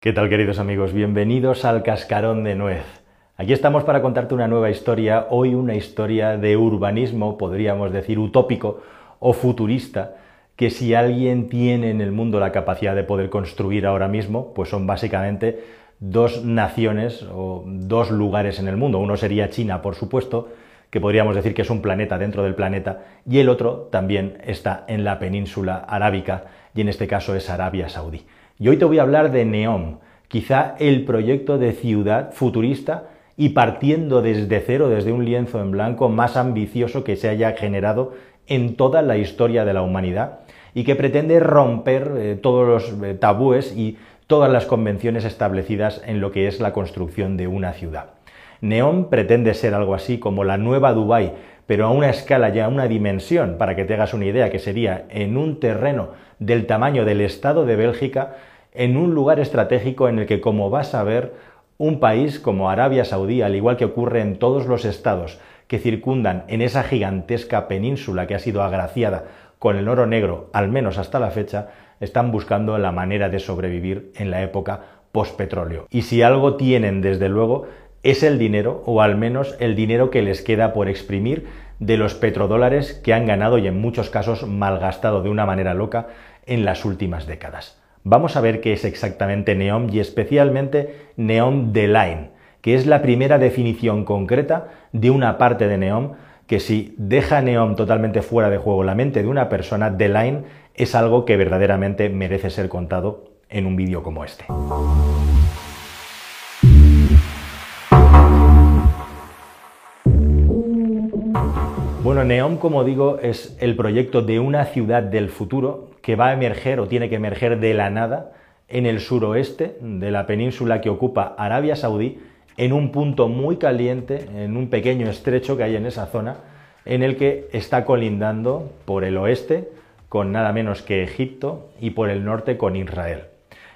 ¿Qué tal queridos amigos? Bienvenidos al Cascarón de Nuez. Aquí estamos para contarte una nueva historia, hoy una historia de urbanismo, podríamos decir utópico o futurista, que si alguien tiene en el mundo la capacidad de poder construir ahora mismo, pues son básicamente dos naciones o dos lugares en el mundo. Uno sería China, por supuesto, que podríamos decir que es un planeta dentro del planeta, y el otro también está en la península arábica, y en este caso es Arabia Saudí. Y hoy te voy a hablar de Neom, quizá el proyecto de ciudad futurista y partiendo desde cero, desde un lienzo en blanco, más ambicioso que se haya generado en toda la historia de la humanidad y que pretende romper eh, todos los eh, tabúes y todas las convenciones establecidas en lo que es la construcción de una ciudad. Neom pretende ser algo así como la nueva Dubái, pero a una escala ya, a una dimensión, para que te hagas una idea, que sería en un terreno del tamaño del Estado de Bélgica, en un lugar estratégico en el que, como vas a ver, un país como Arabia Saudí, al igual que ocurre en todos los estados que circundan en esa gigantesca península que ha sido agraciada con el oro negro, al menos hasta la fecha, están buscando la manera de sobrevivir en la época postpetróleo. Y si algo tienen, desde luego, es el dinero, o al menos el dinero que les queda por exprimir de los petrodólares que han ganado y en muchos casos malgastado de una manera loca en las últimas décadas. Vamos a ver qué es exactamente NEOM y especialmente NEOM de Line, que es la primera definición concreta de una parte de NEOM que si deja NEOM totalmente fuera de juego la mente de una persona, The Line es algo que verdaderamente merece ser contado en un vídeo como este. Bueno, Neom, como digo, es el proyecto de una ciudad del futuro que va a emerger o tiene que emerger de la nada en el suroeste de la península que ocupa Arabia Saudí, en un punto muy caliente, en un pequeño estrecho que hay en esa zona, en el que está colindando por el oeste con nada menos que Egipto y por el norte con Israel.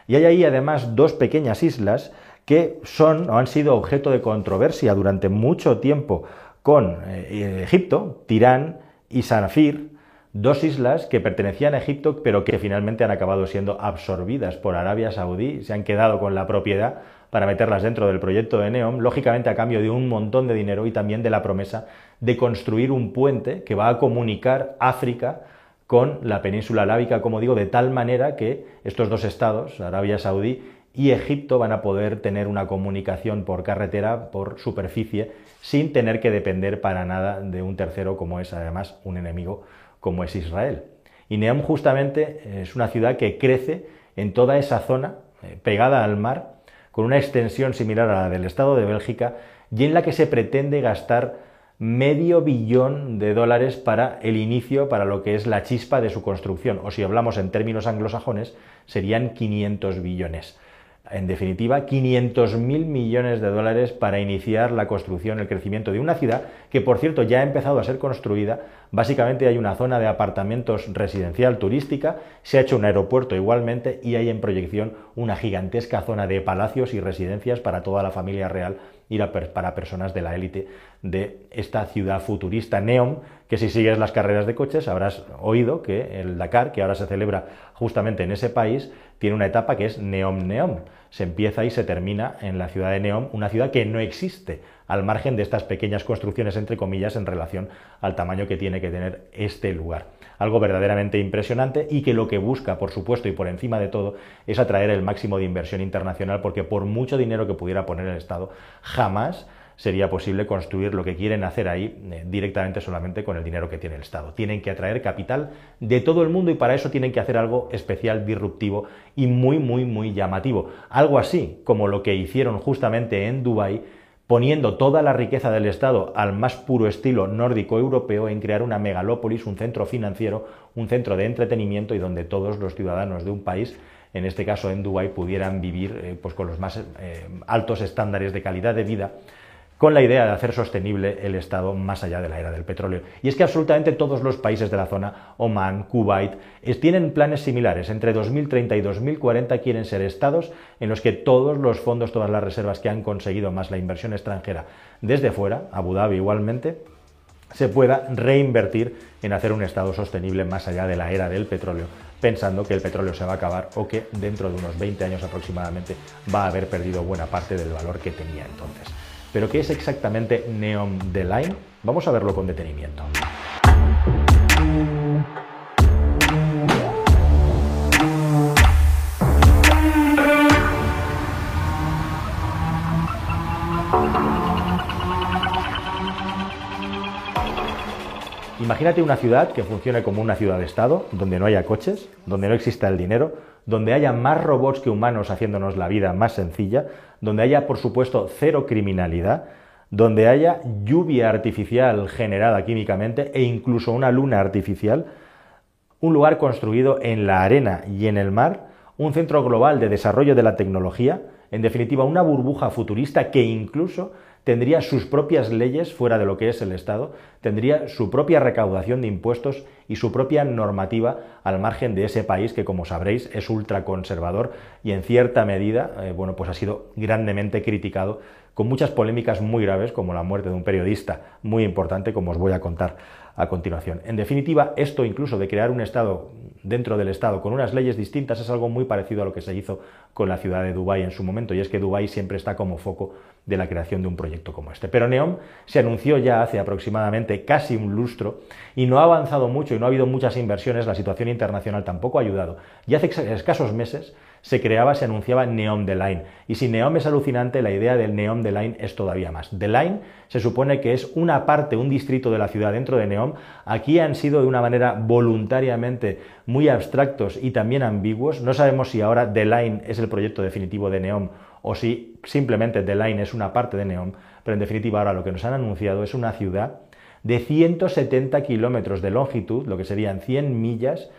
Y hay ahí además dos pequeñas islas que son o han sido objeto de controversia durante mucho tiempo con eh, Egipto, Tirán y Sanafir, dos islas que pertenecían a Egipto, pero que finalmente han acabado siendo absorbidas por Arabia Saudí, se han quedado con la propiedad para meterlas dentro del proyecto de Neom, lógicamente a cambio de un montón de dinero y también de la promesa de construir un puente que va a comunicar África con la península arábica, como digo, de tal manera que estos dos estados, Arabia Saudí y Egipto van a poder tener una comunicación por carretera, por superficie, sin tener que depender para nada de un tercero como es además un enemigo como es Israel. Y Neom justamente es una ciudad que crece en toda esa zona eh, pegada al mar, con una extensión similar a la del Estado de Bélgica y en la que se pretende gastar medio billón de dólares para el inicio, para lo que es la chispa de su construcción, o si hablamos en términos anglosajones, serían 500 billones en definitiva, 500.000 millones de dólares para iniciar la construcción, el crecimiento de una ciudad que, por cierto, ya ha empezado a ser construida. Básicamente hay una zona de apartamentos residencial turística, se ha hecho un aeropuerto igualmente y hay en proyección una gigantesca zona de palacios y residencias para toda la familia real y para personas de la élite de esta ciudad futurista Neom, que si sigues las carreras de coches habrás oído que el Dakar, que ahora se celebra justamente en ese país, tiene una etapa que es Neom Neom. Se empieza y se termina en la ciudad de Neom, una ciudad que no existe al margen de estas pequeñas construcciones, entre comillas, en relación al tamaño que tiene que tener este lugar. Algo verdaderamente impresionante y que lo que busca, por supuesto, y por encima de todo, es atraer el máximo de inversión internacional, porque por mucho dinero que pudiera poner el Estado, jamás sería posible construir lo que quieren hacer ahí eh, directamente solamente con el dinero que tiene el Estado. Tienen que atraer capital de todo el mundo y para eso tienen que hacer algo especial, disruptivo y muy, muy, muy llamativo. Algo así como lo que hicieron justamente en Dubái poniendo toda la riqueza del Estado al más puro estilo nórdico europeo en crear una megalópolis, un centro financiero, un centro de entretenimiento y donde todos los ciudadanos de un país en este caso en Dubái, pudieran vivir eh, pues con los más eh, altos estándares de calidad de vida con la idea de hacer sostenible el Estado más allá de la era del petróleo. Y es que absolutamente todos los países de la zona, Oman, Kuwait, tienen planes similares. Entre 2030 y 2040 quieren ser estados en los que todos los fondos, todas las reservas que han conseguido, más la inversión extranjera desde fuera, Abu Dhabi igualmente, se pueda reinvertir en hacer un Estado sostenible más allá de la era del petróleo, pensando que el petróleo se va a acabar o que dentro de unos 20 años aproximadamente va a haber perdido buena parte del valor que tenía entonces. Pero ¿qué es exactamente Neon The Line? Vamos a verlo con detenimiento. Imagínate una ciudad que funcione como una ciudad-estado, donde no haya coches, donde no exista el dinero, donde haya más robots que humanos haciéndonos la vida más sencilla, donde haya, por supuesto, cero criminalidad, donde haya lluvia artificial generada químicamente e incluso una luna artificial, un lugar construido en la arena y en el mar, un centro global de desarrollo de la tecnología, en definitiva, una burbuja futurista que incluso tendría sus propias leyes fuera de lo que es el Estado, tendría su propia recaudación de impuestos y su propia normativa al margen de ese país que, como sabréis, es ultraconservador y en cierta medida, eh, bueno, pues ha sido grandemente criticado con muchas polémicas muy graves, como la muerte de un periodista muy importante, como os voy a contar a continuación. En definitiva, esto incluso de crear un Estado dentro del Estado con unas leyes distintas es algo muy parecido a lo que se hizo con la ciudad de Dubái en su momento, y es que Dubái siempre está como foco de la creación de un proyecto como este. Pero Neom se anunció ya hace aproximadamente casi un lustro y no ha avanzado mucho y no ha habido muchas inversiones, la situación internacional tampoco ha ayudado. Y hace escasos meses se creaba, se anunciaba Neom The Line. Y si Neom es alucinante, la idea del Neom The Line es todavía más. The Line se supone que es una parte, un distrito de la ciudad dentro de Neom. Aquí han sido de una manera voluntariamente muy abstractos y también ambiguos. No sabemos si ahora The Line es el proyecto definitivo de Neom o si simplemente The Line es una parte de Neom. Pero en definitiva ahora lo que nos han anunciado es una ciudad de 170 kilómetros de longitud, lo que serían 100 millas,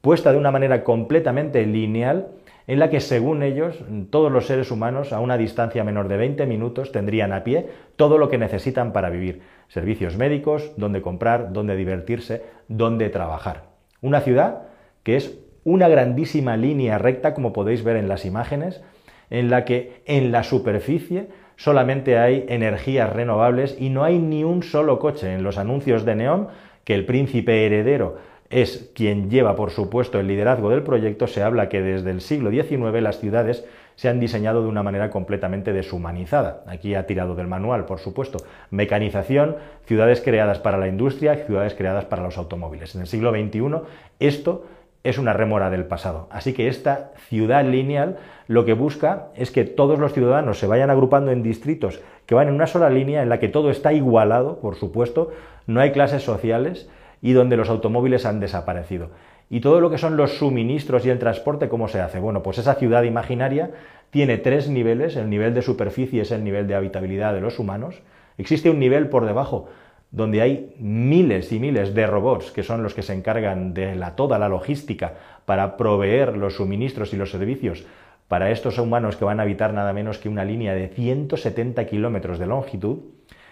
puesta de una manera completamente lineal en la que, según ellos, todos los seres humanos a una distancia menor de 20 minutos tendrían a pie todo lo que necesitan para vivir. Servicios médicos, dónde comprar, dónde divertirse, dónde trabajar. Una ciudad que es una grandísima línea recta, como podéis ver en las imágenes, en la que en la superficie solamente hay energías renovables y no hay ni un solo coche. En los anuncios de Neón, que el príncipe heredero es quien lleva, por supuesto, el liderazgo del proyecto, se habla que desde el siglo XIX las ciudades se han diseñado de una manera completamente deshumanizada. Aquí ha tirado del manual, por supuesto. Mecanización, ciudades creadas para la industria, ciudades creadas para los automóviles. En el siglo XXI esto es una rémora del pasado. Así que esta ciudad lineal lo que busca es que todos los ciudadanos se vayan agrupando en distritos que van en una sola línea en la que todo está igualado, por supuesto, no hay clases sociales, y donde los automóviles han desaparecido. Y todo lo que son los suministros y el transporte, ¿cómo se hace? Bueno, pues esa ciudad imaginaria tiene tres niveles, el nivel de superficie es el nivel de habitabilidad de los humanos, existe un nivel por debajo donde hay miles y miles de robots que son los que se encargan de toda la logística para proveer los suministros y los servicios para estos humanos que van a habitar nada menos que una línea de 170 kilómetros de longitud,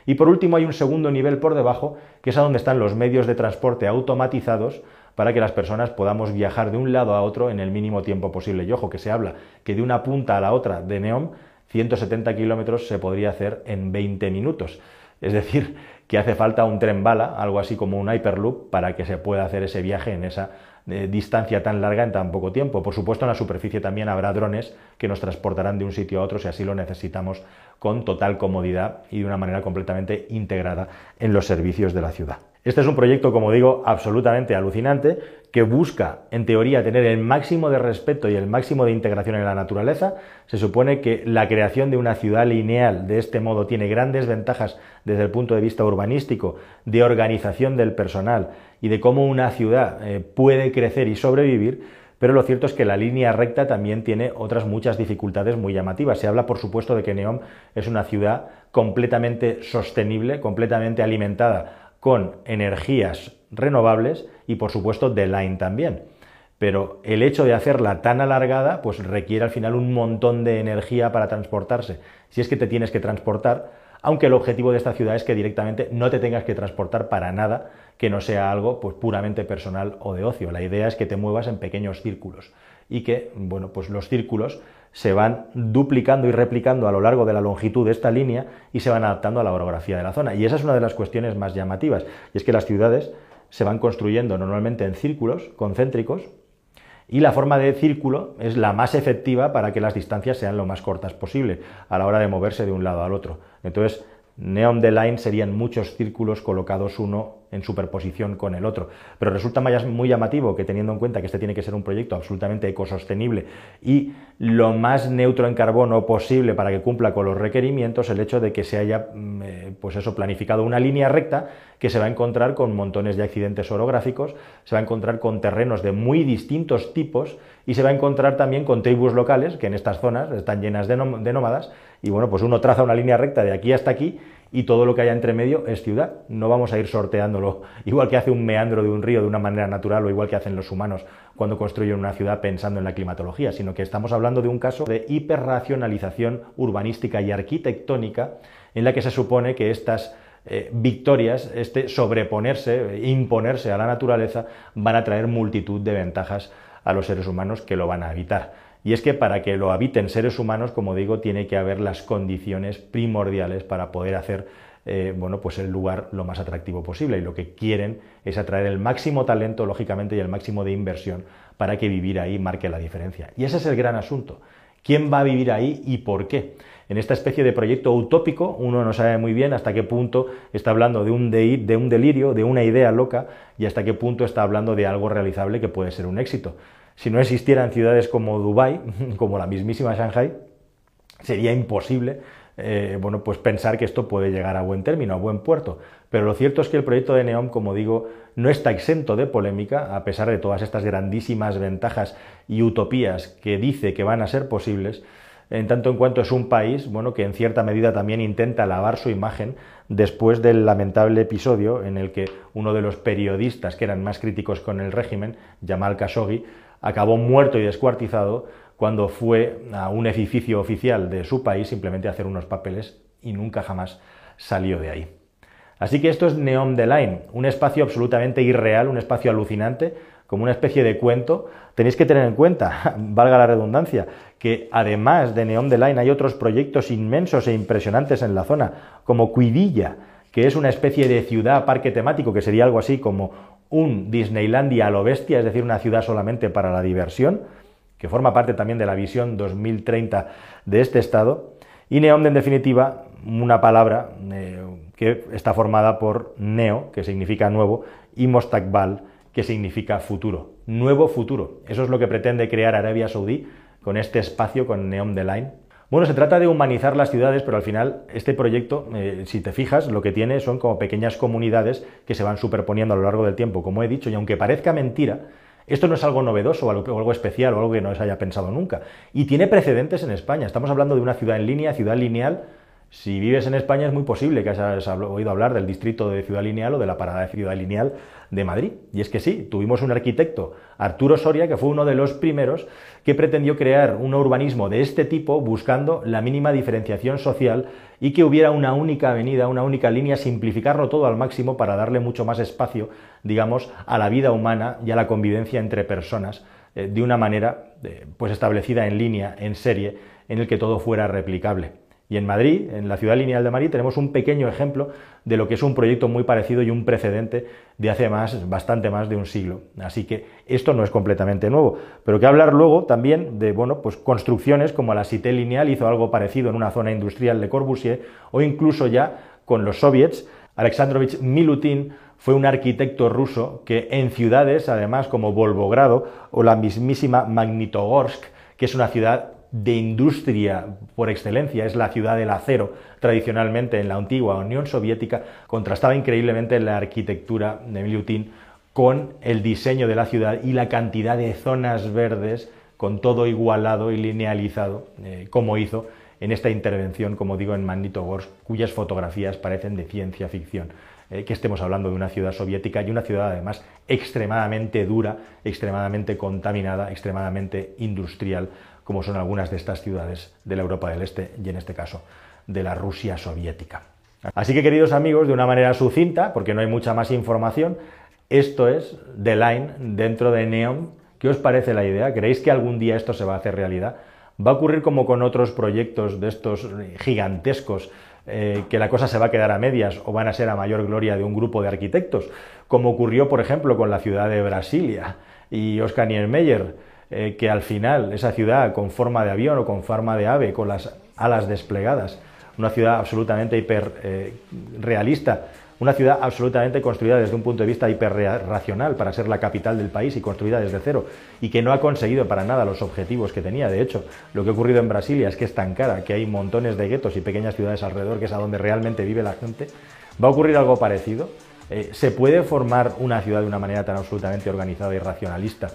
y por último hay un segundo nivel por debajo, que es a donde están los medios de transporte automatizados para que las personas podamos viajar de un lado a otro en el mínimo tiempo posible. Y ojo que se habla que de una punta a la otra de Neom, 170 kilómetros se podría hacer en 20 minutos. Es decir, que hace falta un tren bala, algo así como un Hyperloop, para que se pueda hacer ese viaje en esa eh, distancia tan larga en tan poco tiempo. Por supuesto, en la superficie también habrá drones que nos transportarán de un sitio a otro si así lo necesitamos con total comodidad y de una manera completamente integrada en los servicios de la ciudad. Este es un proyecto, como digo, absolutamente alucinante, que busca, en teoría, tener el máximo de respeto y el máximo de integración en la naturaleza. Se supone que la creación de una ciudad lineal de este modo tiene grandes ventajas desde el punto de vista urbanístico, de organización del personal y de cómo una ciudad eh, puede crecer y sobrevivir, pero lo cierto es que la línea recta también tiene otras muchas dificultades muy llamativas. Se habla, por supuesto, de que Neom es una ciudad completamente sostenible, completamente alimentada con energías renovables y por supuesto de line también. Pero el hecho de hacerla tan alargada pues requiere al final un montón de energía para transportarse. Si es que te tienes que transportar, aunque el objetivo de esta ciudad es que directamente no te tengas que transportar para nada que no sea algo pues puramente personal o de ocio. La idea es que te muevas en pequeños círculos y que, bueno, pues los círculos se van duplicando y replicando a lo largo de la longitud de esta línea y se van adaptando a la orografía de la zona. Y esa es una de las cuestiones más llamativas, y es que las ciudades se van construyendo normalmente en círculos concéntricos, y la forma de círculo es la más efectiva para que las distancias sean lo más cortas posible a la hora de moverse de un lado al otro. Entonces, Neon the Line serían muchos círculos colocados uno en superposición con el otro. Pero resulta muy llamativo que teniendo en cuenta que este tiene que ser un proyecto absolutamente ecosostenible y lo más neutro en carbono posible para que cumpla con los requerimientos, el hecho de que se haya mm, eh, pues eso, planificado una línea recta que se va a encontrar con montones de accidentes orográficos, se va a encontrar con terrenos de muy distintos tipos y se va a encontrar también con tribus locales que en estas zonas están llenas de, de nómadas y bueno, pues uno traza una línea recta de aquí hasta aquí y todo lo que haya entre medio es ciudad. No vamos a ir sorteándolo, igual que hace un meandro de un río de una manera natural o igual que hacen los humanos cuando construyen una ciudad pensando en la climatología, sino que estamos hablando de un caso de hiperracionalización urbanística y arquitectónica en la que se supone que estas eh, victorias, este sobreponerse, imponerse a la naturaleza, van a traer multitud de ventajas a los seres humanos que lo van a evitar. Y es que para que lo habiten seres humanos, como digo, tiene que haber las condiciones primordiales para poder hacer eh, bueno, pues el lugar lo más atractivo posible. Y lo que quieren es atraer el máximo talento, lógicamente, y el máximo de inversión para que vivir ahí marque la diferencia. Y ese es el gran asunto. ¿Quién va a vivir ahí y por qué? En esta especie de proyecto utópico, uno no sabe muy bien hasta qué punto está hablando de un, de un delirio, de una idea loca, y hasta qué punto está hablando de algo realizable que puede ser un éxito. Si no existieran ciudades como Dubái, como la mismísima Shanghai, sería imposible eh, bueno, pues pensar que esto puede llegar a buen término, a buen puerto. Pero lo cierto es que el proyecto de NEOM, como digo, no está exento de polémica, a pesar de todas estas grandísimas ventajas y utopías que dice que van a ser posibles, en tanto en cuanto es un país bueno, que en cierta medida también intenta lavar su imagen después del lamentable episodio en el que uno de los periodistas que eran más críticos con el régimen, Jamal Khashoggi, acabó muerto y descuartizado cuando fue a un edificio oficial de su país simplemente a hacer unos papeles y nunca jamás salió de ahí. Así que esto es Neon the Line, un espacio absolutamente irreal, un espacio alucinante, como una especie de cuento. Tenéis que tener en cuenta, valga la redundancia, que además de Neon the Line hay otros proyectos inmensos e impresionantes en la zona, como Cuidilla, que es una especie de ciudad parque temático, que sería algo así como un Disneylandia a lo bestia, es decir, una ciudad solamente para la diversión, que forma parte también de la visión 2030 de este Estado, y Neom, en definitiva, una palabra eh, que está formada por neo, que significa nuevo, y mostakbal, que significa futuro. Nuevo futuro. Eso es lo que pretende crear Arabia Saudí con este espacio, con Neom the Line, bueno, se trata de humanizar las ciudades, pero al final este proyecto, eh, si te fijas, lo que tiene son como pequeñas comunidades que se van superponiendo a lo largo del tiempo, como he dicho, y aunque parezca mentira, esto no es algo novedoso o algo, especial o algo que no se haya pensado nunca. Y tiene precedentes en España. Estamos hablando de una ciudad en línea, ciudad lineal, si vives en España es muy posible que hayas oído hablar del distrito de Ciudad Lineal o de la parada de Ciudad Lineal de Madrid. Y es que sí, tuvimos un arquitecto, Arturo Soria, que fue uno de los primeros que pretendió crear un urbanismo de este tipo buscando la mínima diferenciación social y que hubiera una única avenida, una única línea, simplificarlo todo al máximo para darle mucho más espacio, digamos, a la vida humana y a la convivencia entre personas eh, de una manera eh, pues establecida en línea, en serie, en el que todo fuera replicable. Y en Madrid, en la ciudad lineal de Madrid, tenemos un pequeño ejemplo de lo que es un proyecto muy parecido y un precedente de hace más, bastante más de un siglo. Así que esto no es completamente nuevo. Pero que hablar luego también de bueno, pues construcciones como la Cité Lineal hizo algo parecido en una zona industrial de Corbusier o incluso ya con los soviets. Alexandrovich Milutin fue un arquitecto ruso que en ciudades, además como Volvogrado o la mismísima Magnitogorsk, que es una ciudad de industria por excelencia, es la ciudad del acero tradicionalmente en la antigua Unión Soviética, contrastaba increíblemente la arquitectura de Milutin con el diseño de la ciudad y la cantidad de zonas verdes con todo igualado y linealizado, eh, como hizo en esta intervención, como digo, en Magnitogorsk, cuyas fotografías parecen de ciencia ficción. Eh, que estemos hablando de una ciudad soviética y una ciudad además extremadamente dura, extremadamente contaminada, extremadamente industrial, como son algunas de estas ciudades de la Europa del Este y en este caso de la Rusia soviética. Así que queridos amigos, de una manera sucinta, porque no hay mucha más información, esto es The Line dentro de Neon. ¿Qué os parece la idea? ¿Creéis que algún día esto se va a hacer realidad? Va a ocurrir como con otros proyectos de estos gigantescos eh, que la cosa se va a quedar a medias o van a ser a mayor gloria de un grupo de arquitectos, como ocurrió, por ejemplo, con la ciudad de Brasilia y Oscar Niemeyer, eh, que al final esa ciudad con forma de avión o con forma de ave, con las alas desplegadas, una ciudad absolutamente hiperrealista, eh, una ciudad absolutamente construida desde un punto de vista hiperracional para ser la capital del país y construida desde cero y que no ha conseguido para nada los objetivos que tenía. De hecho, lo que ha ocurrido en Brasilia es que es tan cara que hay montones de guetos y pequeñas ciudades alrededor que es a donde realmente vive la gente. Va a ocurrir algo parecido. Eh, ¿Se puede formar una ciudad de una manera tan absolutamente organizada y racionalista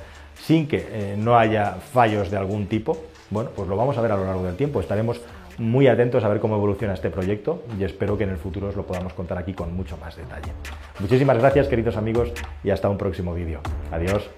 sin que eh, no haya fallos de algún tipo? Bueno, pues lo vamos a ver a lo largo del tiempo. Estaremos muy atentos a ver cómo evoluciona este proyecto y espero que en el futuro os lo podamos contar aquí con mucho más detalle. Muchísimas gracias queridos amigos y hasta un próximo vídeo. Adiós.